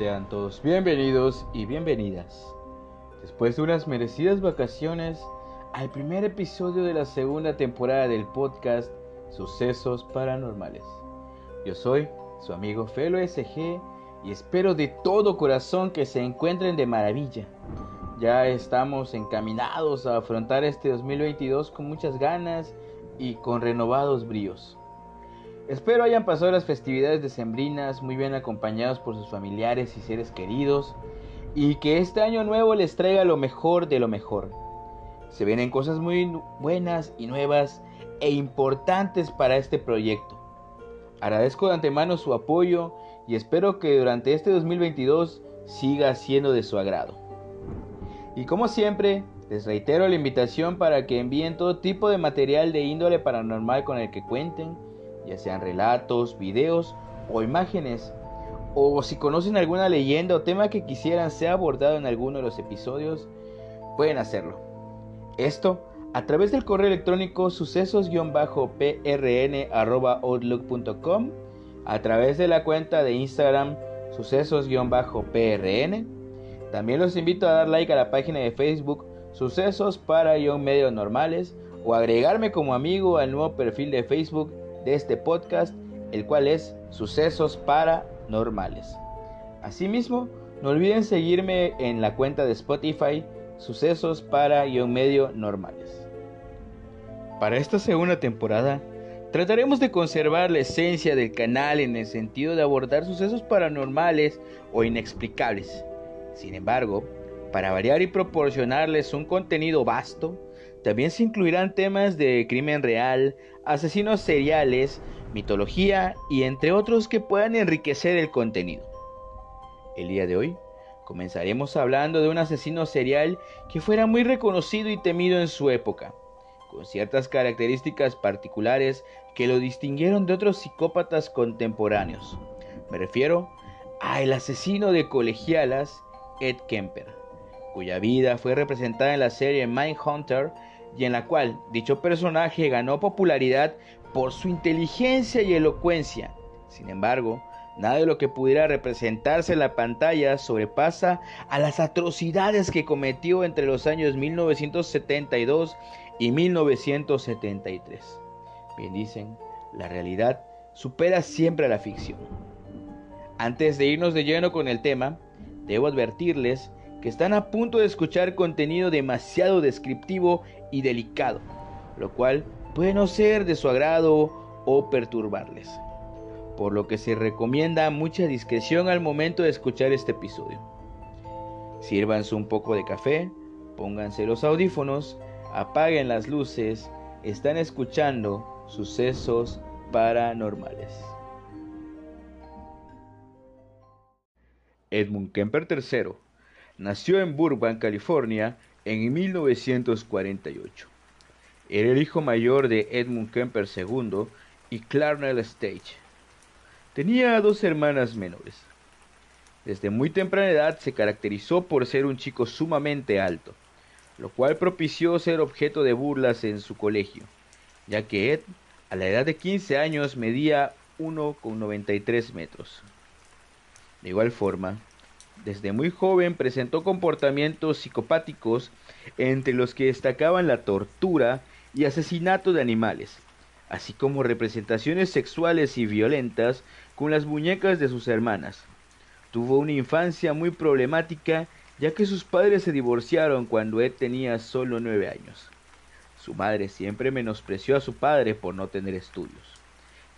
Sean todos bienvenidos y bienvenidas. Después de unas merecidas vacaciones, al primer episodio de la segunda temporada del podcast Sucesos Paranormales. Yo soy su amigo Felo SG y espero de todo corazón que se encuentren de maravilla. Ya estamos encaminados a afrontar este 2022 con muchas ganas y con renovados bríos. Espero hayan pasado las festividades decembrinas muy bien acompañados por sus familiares y seres queridos y que este año nuevo les traiga lo mejor de lo mejor. Se vienen cosas muy buenas y nuevas e importantes para este proyecto. Agradezco de antemano su apoyo y espero que durante este 2022 siga siendo de su agrado. Y como siempre, les reitero la invitación para que envíen todo tipo de material de índole paranormal con el que cuenten ya sean relatos, videos o imágenes, o si conocen alguna leyenda o tema que quisieran sea abordado en alguno de los episodios, pueden hacerlo. Esto a través del correo electrónico sucesos-prn.outlook.com, a través de la cuenta de Instagram sucesos-prn. También los invito a dar like a la página de Facebook Sucesos para medios normales o agregarme como amigo al nuevo perfil de Facebook de este podcast, el cual es Sucesos Paranormales. Asimismo, no olviden seguirme en la cuenta de Spotify Sucesos para-medio normales. Para esta segunda temporada, trataremos de conservar la esencia del canal en el sentido de abordar sucesos paranormales o inexplicables. Sin embargo, para variar y proporcionarles un contenido vasto, también se incluirán temas de crimen real, asesinos seriales, mitología y entre otros que puedan enriquecer el contenido. El día de hoy comenzaremos hablando de un asesino serial que fuera muy reconocido y temido en su época, con ciertas características particulares que lo distinguieron de otros psicópatas contemporáneos. Me refiero a el asesino de colegialas Ed Kemper, cuya vida fue representada en la serie Mindhunter y en la cual dicho personaje ganó popularidad por su inteligencia y elocuencia. Sin embargo, nada de lo que pudiera representarse en la pantalla sobrepasa a las atrocidades que cometió entre los años 1972 y 1973. Bien dicen, la realidad supera siempre a la ficción. Antes de irnos de lleno con el tema, debo advertirles que están a punto de escuchar contenido demasiado descriptivo y delicado, lo cual puede no ser de su agrado o perturbarles, por lo que se recomienda mucha discreción al momento de escuchar este episodio. Sírvanse un poco de café, pónganse los audífonos, apaguen las luces, están escuchando sucesos paranormales. Edmund Kemper III nació en Burbank, California, en 1948. Era el hijo mayor de Edmund Kemper II y Clarnell Stage. Tenía dos hermanas menores. Desde muy temprana edad se caracterizó por ser un chico sumamente alto, lo cual propició ser objeto de burlas en su colegio, ya que Ed, a la edad de 15 años, medía 1,93 metros. De igual forma, desde muy joven presentó comportamientos psicopáticos entre los que destacaban la tortura y asesinato de animales, así como representaciones sexuales y violentas con las muñecas de sus hermanas. Tuvo una infancia muy problemática ya que sus padres se divorciaron cuando él tenía solo nueve años. Su madre siempre menospreció a su padre por no tener estudios,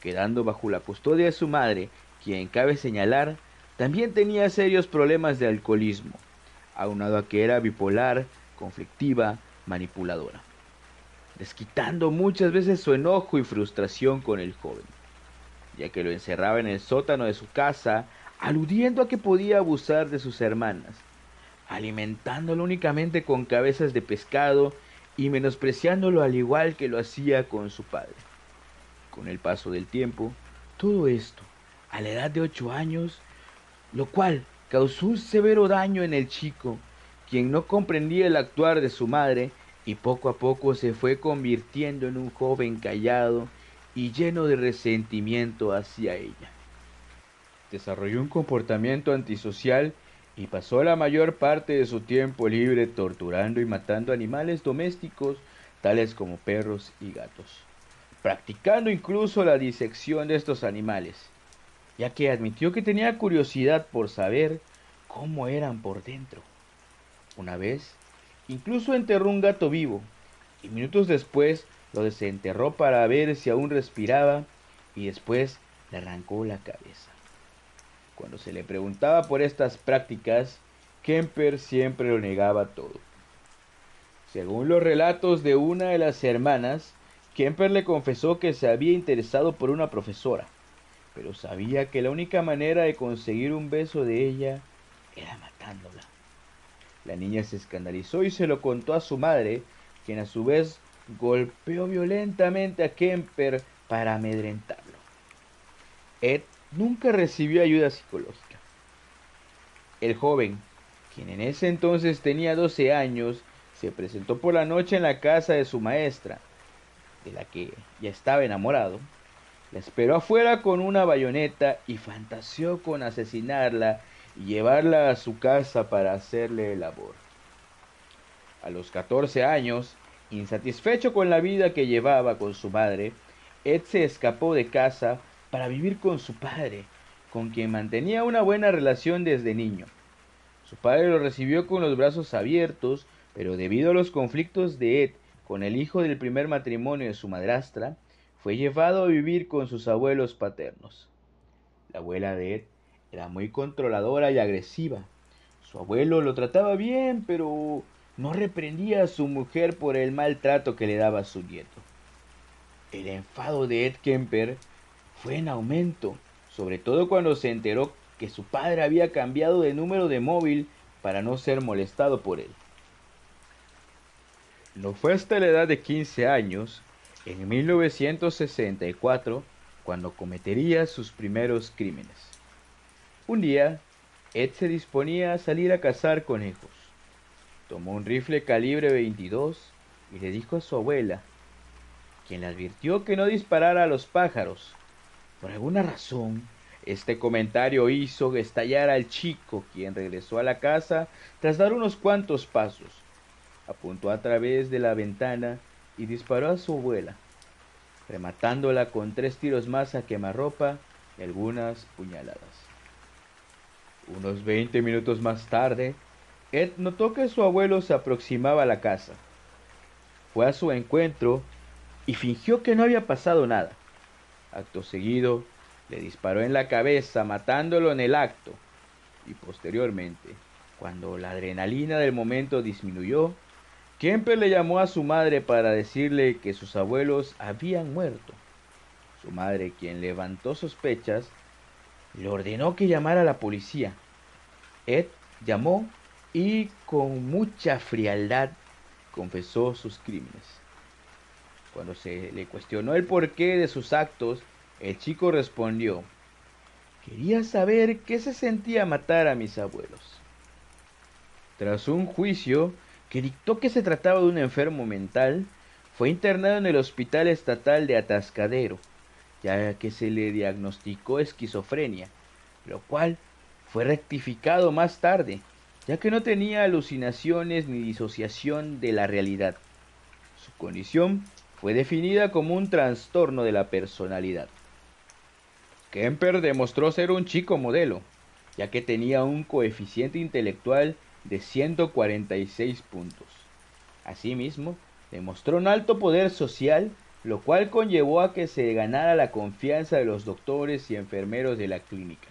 quedando bajo la custodia de su madre, quien cabe señalar también tenía serios problemas de alcoholismo, aunado a que era bipolar, conflictiva, manipuladora, desquitando muchas veces su enojo y frustración con el joven, ya que lo encerraba en el sótano de su casa, aludiendo a que podía abusar de sus hermanas, alimentándolo únicamente con cabezas de pescado y menospreciándolo al igual que lo hacía con su padre. Con el paso del tiempo, todo esto, a la edad de ocho años, lo cual causó un severo daño en el chico, quien no comprendía el actuar de su madre y poco a poco se fue convirtiendo en un joven callado y lleno de resentimiento hacia ella. desarrolló un comportamiento antisocial y pasó la mayor parte de su tiempo libre torturando y matando animales domésticos tales como perros y gatos, practicando incluso la disección de estos animales, ya que admitió que tenía curiosidad por saber cómo eran por dentro. Una vez, incluso enterró un gato vivo, y minutos después lo desenterró para ver si aún respiraba, y después le arrancó la cabeza. Cuando se le preguntaba por estas prácticas, Kemper siempre lo negaba todo. Según los relatos de una de las hermanas, Kemper le confesó que se había interesado por una profesora, pero sabía que la única manera de conseguir un beso de ella era matándola. La niña se escandalizó y se lo contó a su madre, quien a su vez golpeó violentamente a Kemper para amedrentarlo. Ed nunca recibió ayuda psicológica. El joven, quien en ese entonces tenía 12 años, se presentó por la noche en la casa de su maestra, de la que ya estaba enamorado. La esperó afuera con una bayoneta y fantaseó con asesinarla y llevarla a su casa para hacerle el. A los 14 años, insatisfecho con la vida que llevaba con su madre, Ed se escapó de casa para vivir con su padre, con quien mantenía una buena relación desde niño. Su padre lo recibió con los brazos abiertos, pero debido a los conflictos de Ed con el hijo del primer matrimonio de su madrastra, fue llevado a vivir con sus abuelos paternos. La abuela de Ed era muy controladora y agresiva. Su abuelo lo trataba bien, pero no reprendía a su mujer por el maltrato que le daba a su nieto. El enfado de Ed Kemper fue en aumento, sobre todo cuando se enteró que su padre había cambiado de número de móvil para no ser molestado por él. No fue hasta la edad de 15 años, en 1964, cuando cometería sus primeros crímenes. Un día, Ed se disponía a salir a cazar conejos. Tomó un rifle calibre 22 y le dijo a su abuela, quien le advirtió que no disparara a los pájaros, por alguna razón, este comentario hizo estallar al chico, quien regresó a la casa tras dar unos cuantos pasos. Apuntó a través de la ventana y disparó a su abuela, rematándola con tres tiros más a quemarropa y algunas puñaladas. Unos veinte minutos más tarde, Ed notó que su abuelo se aproximaba a la casa. Fue a su encuentro y fingió que no había pasado nada. Acto seguido, le disparó en la cabeza, matándolo en el acto. Y posteriormente, cuando la adrenalina del momento disminuyó, Kemper le llamó a su madre para decirle que sus abuelos habían muerto. Su madre, quien levantó sospechas, le ordenó que llamara a la policía. Ed llamó y con mucha frialdad confesó sus crímenes. Cuando se le cuestionó el porqué de sus actos, el chico respondió, quería saber qué se sentía matar a mis abuelos. Tras un juicio que dictó que se trataba de un enfermo mental, fue internado en el Hospital Estatal de Atascadero, ya que se le diagnosticó esquizofrenia, lo cual fue rectificado más tarde, ya que no tenía alucinaciones ni disociación de la realidad. Su condición fue definida como un trastorno de la personalidad. Kemper demostró ser un chico modelo, ya que tenía un coeficiente intelectual de 146 puntos. Asimismo, demostró un alto poder social, lo cual conllevó a que se ganara la confianza de los doctores y enfermeros de la clínica,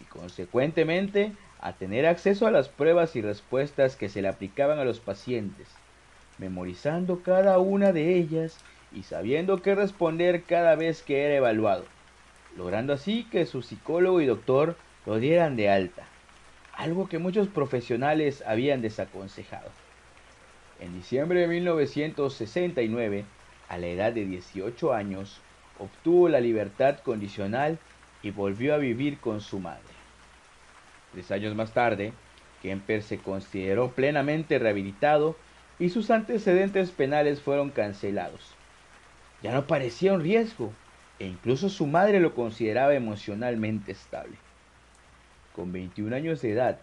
y consecuentemente a tener acceso a las pruebas y respuestas que se le aplicaban a los pacientes, memorizando cada una de ellas y sabiendo qué responder cada vez que era evaluado, logrando así que su psicólogo y doctor lo dieran de alta, algo que muchos profesionales habían desaconsejado. En diciembre de 1969, a la edad de 18 años, obtuvo la libertad condicional y volvió a vivir con su madre. Tres años más tarde, Kemper se consideró plenamente rehabilitado y sus antecedentes penales fueron cancelados. Ya no parecía un riesgo e incluso su madre lo consideraba emocionalmente estable. Con 21 años de edad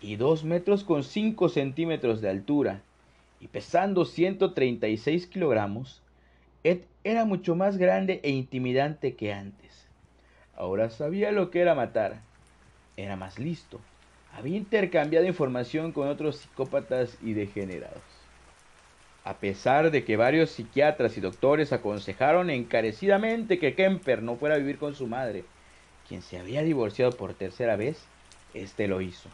y 2 metros con 5 centímetros de altura y pesando 136 kilogramos, Ed era mucho más grande e intimidante que antes. Ahora sabía lo que era matar. Era más listo. Había intercambiado información con otros psicópatas y degenerados. A pesar de que varios psiquiatras y doctores aconsejaron encarecidamente que Kemper no fuera a vivir con su madre, quien se había divorciado por tercera vez, este lo hizo,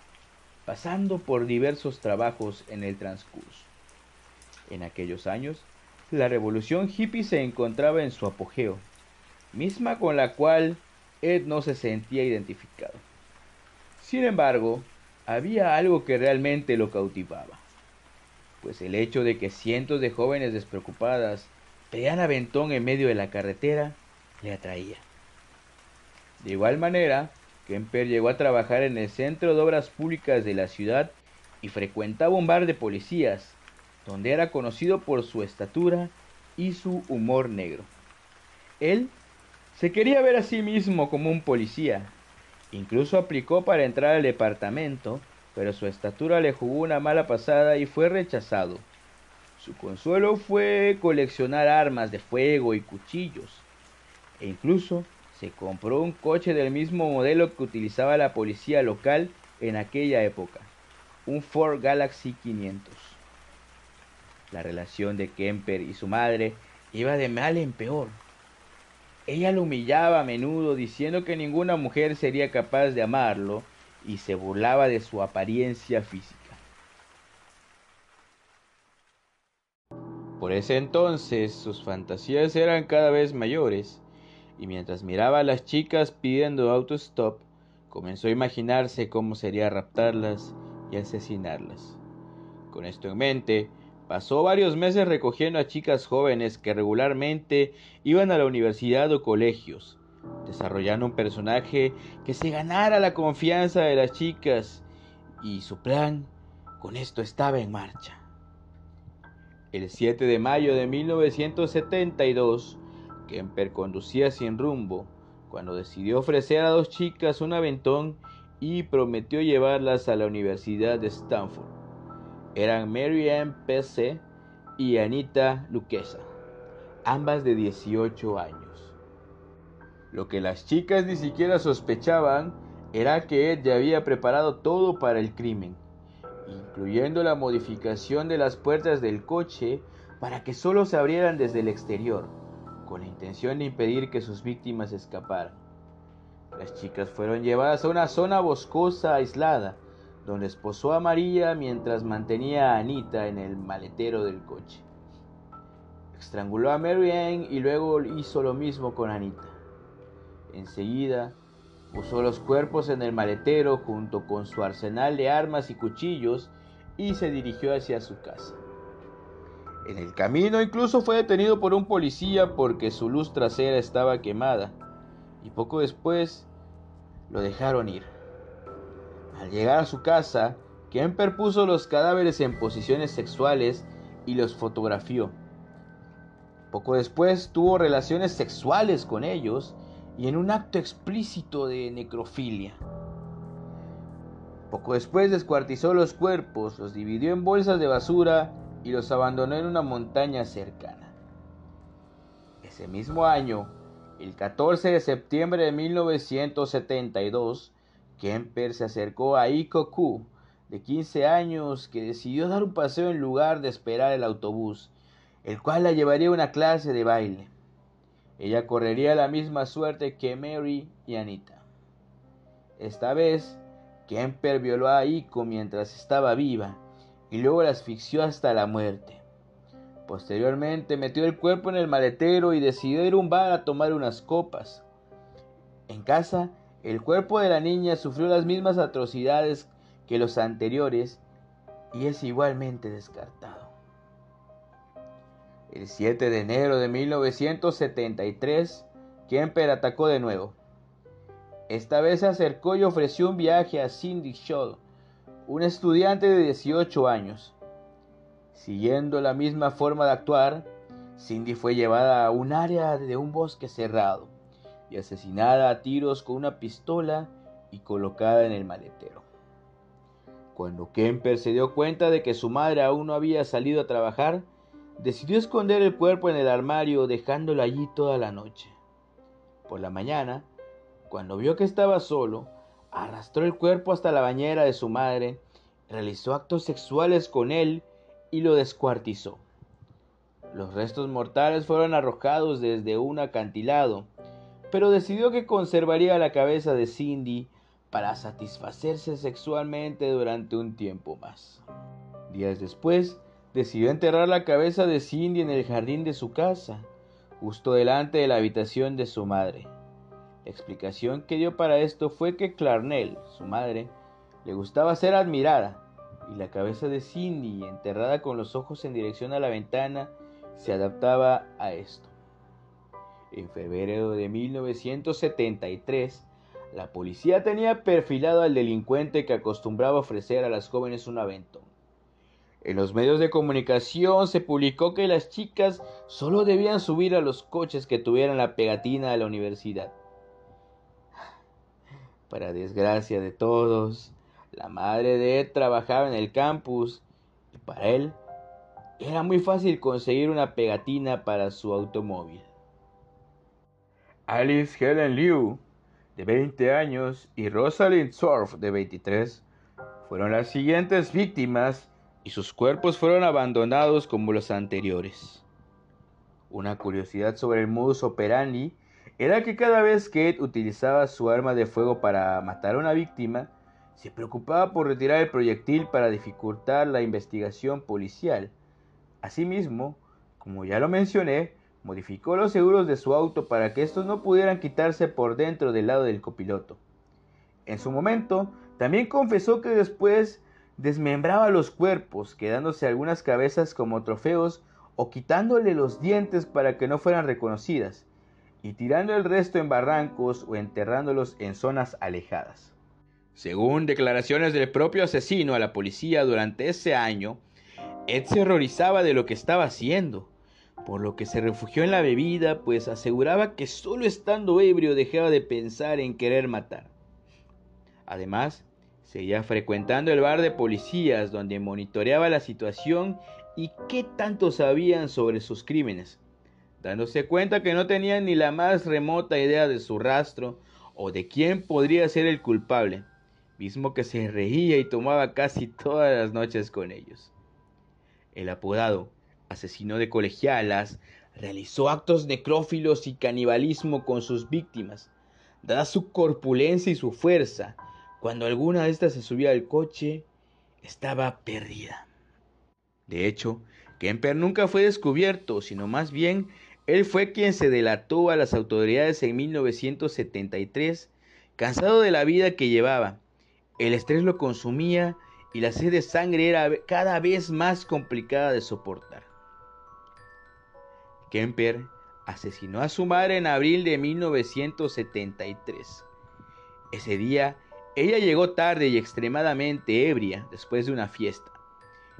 pasando por diversos trabajos en el transcurso. En aquellos años, la revolución hippie se encontraba en su apogeo, misma con la cual Ed no se sentía identificado. Sin embargo, había algo que realmente lo cautivaba, pues el hecho de que cientos de jóvenes despreocupadas pegan aventón en medio de la carretera le atraía. De igual manera, Kemper llegó a trabajar en el Centro de Obras Públicas de la ciudad y frecuentaba un bar de policías, donde era conocido por su estatura y su humor negro. Él se quería ver a sí mismo como un policía. Incluso aplicó para entrar al departamento, pero su estatura le jugó una mala pasada y fue rechazado. Su consuelo fue coleccionar armas de fuego y cuchillos. E incluso se compró un coche del mismo modelo que utilizaba la policía local en aquella época, un Ford Galaxy 500. La relación de Kemper y su madre iba de mal en peor. Ella lo humillaba a menudo diciendo que ninguna mujer sería capaz de amarlo y se burlaba de su apariencia física. Por ese entonces sus fantasías eran cada vez mayores y mientras miraba a las chicas pidiendo autostop, comenzó a imaginarse cómo sería raptarlas y asesinarlas. Con esto en mente, Pasó varios meses recogiendo a chicas jóvenes que regularmente iban a la universidad o colegios, desarrollando un personaje que se ganara la confianza de las chicas y su plan con esto estaba en marcha. El 7 de mayo de 1972, Kemper conducía sin rumbo cuando decidió ofrecer a dos chicas un aventón y prometió llevarlas a la Universidad de Stanford eran Mary Ann P.C. y Anita Luquesa, ambas de 18 años. Lo que las chicas ni siquiera sospechaban era que Ed ya había preparado todo para el crimen, incluyendo la modificación de las puertas del coche para que solo se abrieran desde el exterior, con la intención de impedir que sus víctimas escaparan. Las chicas fueron llevadas a una zona boscosa aislada, donde esposó a María mientras mantenía a Anita en el maletero del coche. Estranguló a Mary y luego hizo lo mismo con Anita. Enseguida, puso los cuerpos en el maletero junto con su arsenal de armas y cuchillos y se dirigió hacia su casa. En el camino incluso fue detenido por un policía porque su luz trasera estaba quemada y poco después lo dejaron ir. Al llegar a su casa, Kemper puso los cadáveres en posiciones sexuales y los fotografió. Poco después tuvo relaciones sexuales con ellos y en un acto explícito de necrofilia. Poco después descuartizó los cuerpos, los dividió en bolsas de basura y los abandonó en una montaña cercana. Ese mismo año, el 14 de septiembre de 1972, Kemper se acercó a Iko Ku, de 15 años, que decidió dar un paseo en lugar de esperar el autobús, el cual la llevaría a una clase de baile. Ella correría la misma suerte que Mary y Anita. Esta vez, Kemper violó a Iko mientras estaba viva y luego la asfixió hasta la muerte. Posteriormente metió el cuerpo en el maletero y decidió ir a un bar a tomar unas copas. En casa, el cuerpo de la niña sufrió las mismas atrocidades que los anteriores y es igualmente descartado. El 7 de enero de 1973, Kemper atacó de nuevo. Esta vez se acercó y ofreció un viaje a Cindy Shaw, un estudiante de 18 años. Siguiendo la misma forma de actuar, Cindy fue llevada a un área de un bosque cerrado y asesinada a tiros con una pistola y colocada en el maletero. Cuando Kemper se dio cuenta de que su madre aún no había salido a trabajar, decidió esconder el cuerpo en el armario dejándolo allí toda la noche. Por la mañana, cuando vio que estaba solo, arrastró el cuerpo hasta la bañera de su madre, realizó actos sexuales con él y lo descuartizó. Los restos mortales fueron arrojados desde un acantilado, pero decidió que conservaría la cabeza de Cindy para satisfacerse sexualmente durante un tiempo más. Días después, decidió enterrar la cabeza de Cindy en el jardín de su casa, justo delante de la habitación de su madre. Explicación que dio para esto fue que Clarnell, su madre, le gustaba ser admirada, y la cabeza de Cindy, enterrada con los ojos en dirección a la ventana, se adaptaba a esto. En febrero de 1973, la policía tenía perfilado al delincuente que acostumbraba ofrecer a las jóvenes un aventón. En los medios de comunicación se publicó que las chicas solo debían subir a los coches que tuvieran la pegatina de la universidad. Para desgracia de todos, la madre de Ed trabajaba en el campus y para él era muy fácil conseguir una pegatina para su automóvil. Alice Helen Liu de 20 años, y Rosalind Surf, de 23, fueron las siguientes víctimas y sus cuerpos fueron abandonados como los anteriores. Una curiosidad sobre el modus operandi era que cada vez que Ed utilizaba su arma de fuego para matar a una víctima, se preocupaba por retirar el proyectil para dificultar la investigación policial. Asimismo, como ya lo mencioné, Modificó los seguros de su auto para que estos no pudieran quitarse por dentro del lado del copiloto. En su momento, también confesó que después desmembraba los cuerpos, quedándose algunas cabezas como trofeos o quitándole los dientes para que no fueran reconocidas, y tirando el resto en barrancos o enterrándolos en zonas alejadas. Según declaraciones del propio asesino a la policía durante ese año, Ed se horrorizaba de lo que estaba haciendo por lo que se refugió en la bebida, pues aseguraba que solo estando ebrio dejaba de pensar en querer matar. Además, seguía frecuentando el bar de policías donde monitoreaba la situación y qué tanto sabían sobre sus crímenes, dándose cuenta que no tenían ni la más remota idea de su rastro o de quién podría ser el culpable, mismo que se reía y tomaba casi todas las noches con ellos. El apodado asesino de colegialas, realizó actos necrófilos y canibalismo con sus víctimas. Dada su corpulencia y su fuerza, cuando alguna de estas se subía al coche, estaba perdida. De hecho, Kemper nunca fue descubierto, sino más bien él fue quien se delató a las autoridades en 1973, cansado de la vida que llevaba. El estrés lo consumía y la sed de sangre era cada vez más complicada de soportar. Kemper asesinó a su madre en abril de 1973. Ese día, ella llegó tarde y extremadamente ebria después de una fiesta.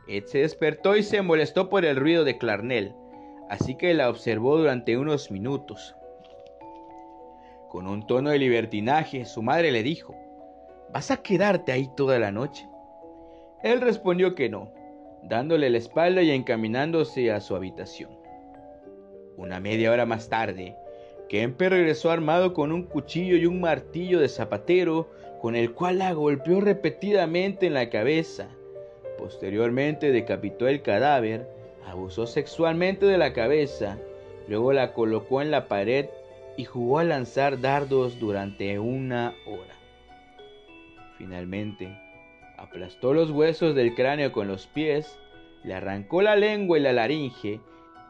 Ed se despertó y se molestó por el ruido de Clarnell, así que la observó durante unos minutos. Con un tono de libertinaje, su madre le dijo, ¿Vas a quedarte ahí toda la noche? Él respondió que no, dándole la espalda y encaminándose a su habitación. Una media hora más tarde, Kemper regresó armado con un cuchillo y un martillo de zapatero con el cual la golpeó repetidamente en la cabeza. Posteriormente decapitó el cadáver, abusó sexualmente de la cabeza, luego la colocó en la pared y jugó a lanzar dardos durante una hora. Finalmente, aplastó los huesos del cráneo con los pies, le arrancó la lengua y la laringe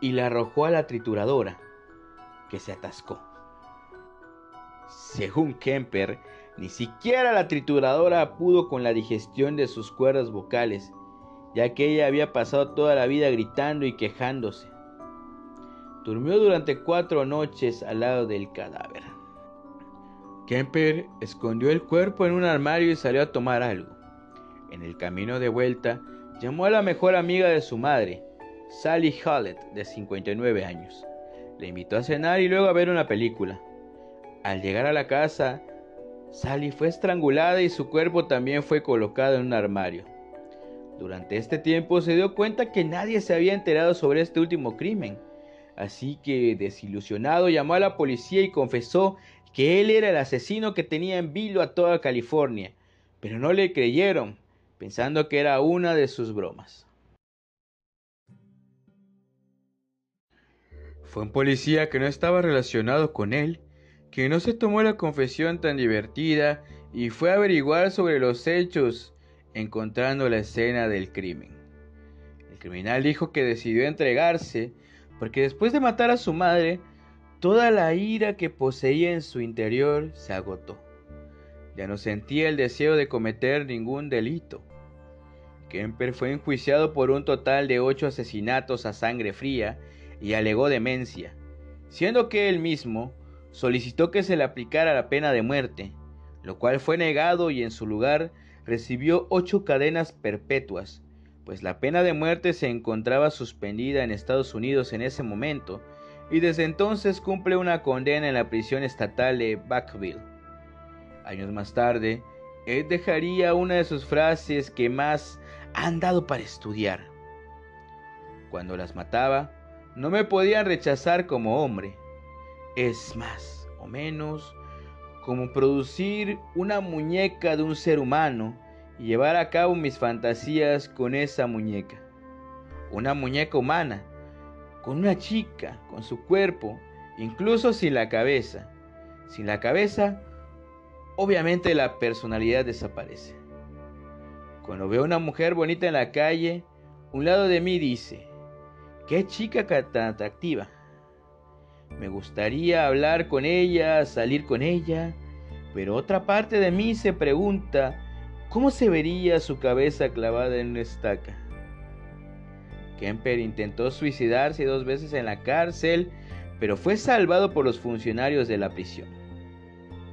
y la arrojó a la trituradora, que se atascó. Según Kemper, ni siquiera la trituradora pudo con la digestión de sus cuerdas vocales, ya que ella había pasado toda la vida gritando y quejándose. Durmió durante cuatro noches al lado del cadáver. Kemper escondió el cuerpo en un armario y salió a tomar algo. En el camino de vuelta, llamó a la mejor amiga de su madre, Sally Hallett, de 59 años. Le invitó a cenar y luego a ver una película. Al llegar a la casa, Sally fue estrangulada y su cuerpo también fue colocado en un armario. Durante este tiempo se dio cuenta que nadie se había enterado sobre este último crimen, así que desilusionado llamó a la policía y confesó que él era el asesino que tenía en vilo a toda California, pero no le creyeron, pensando que era una de sus bromas. Fue un policía que no estaba relacionado con él, que no se tomó la confesión tan divertida y fue a averiguar sobre los hechos, encontrando la escena del crimen. El criminal dijo que decidió entregarse porque después de matar a su madre, toda la ira que poseía en su interior se agotó. Ya no sentía el deseo de cometer ningún delito. Kemper fue enjuiciado por un total de ocho asesinatos a sangre fría y alegó demencia, siendo que él mismo solicitó que se le aplicara la pena de muerte, lo cual fue negado y en su lugar recibió ocho cadenas perpetuas, pues la pena de muerte se encontraba suspendida en Estados Unidos en ese momento y desde entonces cumple una condena en la prisión estatal de Buckville. Años más tarde, Ed dejaría una de sus frases que más han dado para estudiar. Cuando las mataba, no me podían rechazar como hombre. Es más o menos como producir una muñeca de un ser humano y llevar a cabo mis fantasías con esa muñeca. Una muñeca humana, con una chica, con su cuerpo, incluso sin la cabeza. Sin la cabeza, obviamente la personalidad desaparece. Cuando veo a una mujer bonita en la calle, un lado de mí dice, qué chica tan atractiva. Me gustaría hablar con ella, salir con ella, pero otra parte de mí se pregunta, ¿cómo se vería su cabeza clavada en una estaca? Kemper intentó suicidarse dos veces en la cárcel, pero fue salvado por los funcionarios de la prisión.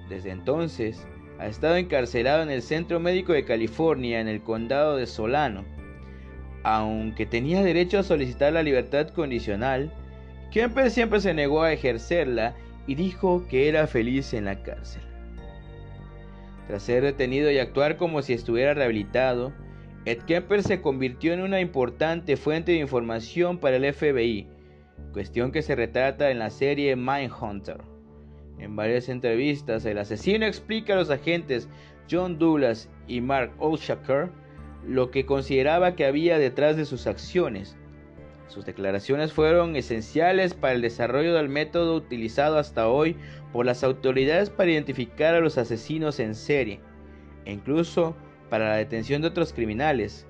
Desde entonces, ha estado encarcelado en el Centro Médico de California, en el condado de Solano. Aunque tenía derecho a solicitar la libertad condicional, Kemper siempre se negó a ejercerla y dijo que era feliz en la cárcel. Tras ser detenido y actuar como si estuviera rehabilitado, Ed Kemper se convirtió en una importante fuente de información para el FBI, cuestión que se retrata en la serie Mindhunter. En varias entrevistas, el asesino explica a los agentes John Douglas y Mark Olshaker lo que consideraba que había detrás de sus acciones. Sus declaraciones fueron esenciales para el desarrollo del método utilizado hasta hoy por las autoridades para identificar a los asesinos en serie, e incluso para la detención de otros criminales,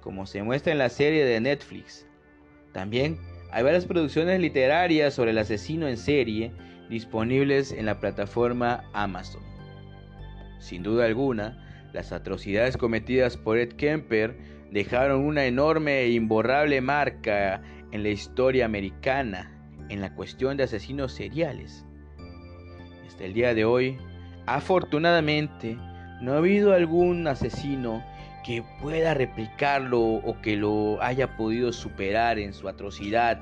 como se muestra en la serie de Netflix. También hay varias producciones literarias sobre el asesino en serie disponibles en la plataforma Amazon. Sin duda alguna, las atrocidades cometidas por Ed Kemper dejaron una enorme e imborrable marca en la historia americana en la cuestión de asesinos seriales. Hasta el día de hoy, afortunadamente, no ha habido algún asesino que pueda replicarlo o que lo haya podido superar en su atrocidad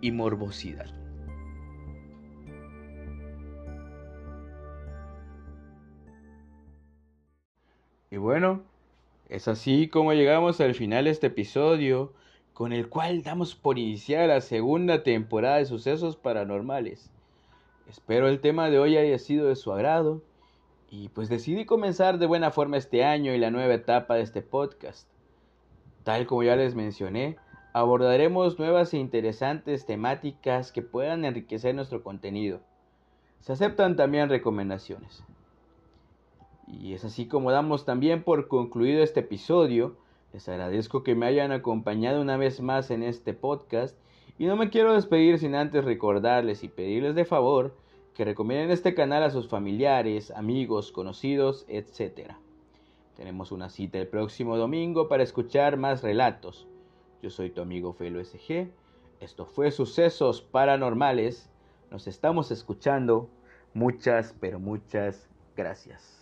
y morbosidad. Y bueno, es así como llegamos al final de este episodio, con el cual damos por iniciar la segunda temporada de Sucesos Paranormales. Espero el tema de hoy haya sido de su agrado y pues decidí comenzar de buena forma este año y la nueva etapa de este podcast. Tal como ya les mencioné, abordaremos nuevas e interesantes temáticas que puedan enriquecer nuestro contenido. Se aceptan también recomendaciones. Y es así como damos también por concluido este episodio. Les agradezco que me hayan acompañado una vez más en este podcast y no me quiero despedir sin antes recordarles y pedirles de favor que recomienden este canal a sus familiares, amigos, conocidos, etc. Tenemos una cita el próximo domingo para escuchar más relatos. Yo soy tu amigo Felo SG. Esto fue Sucesos Paranormales. Nos estamos escuchando. Muchas, pero muchas gracias.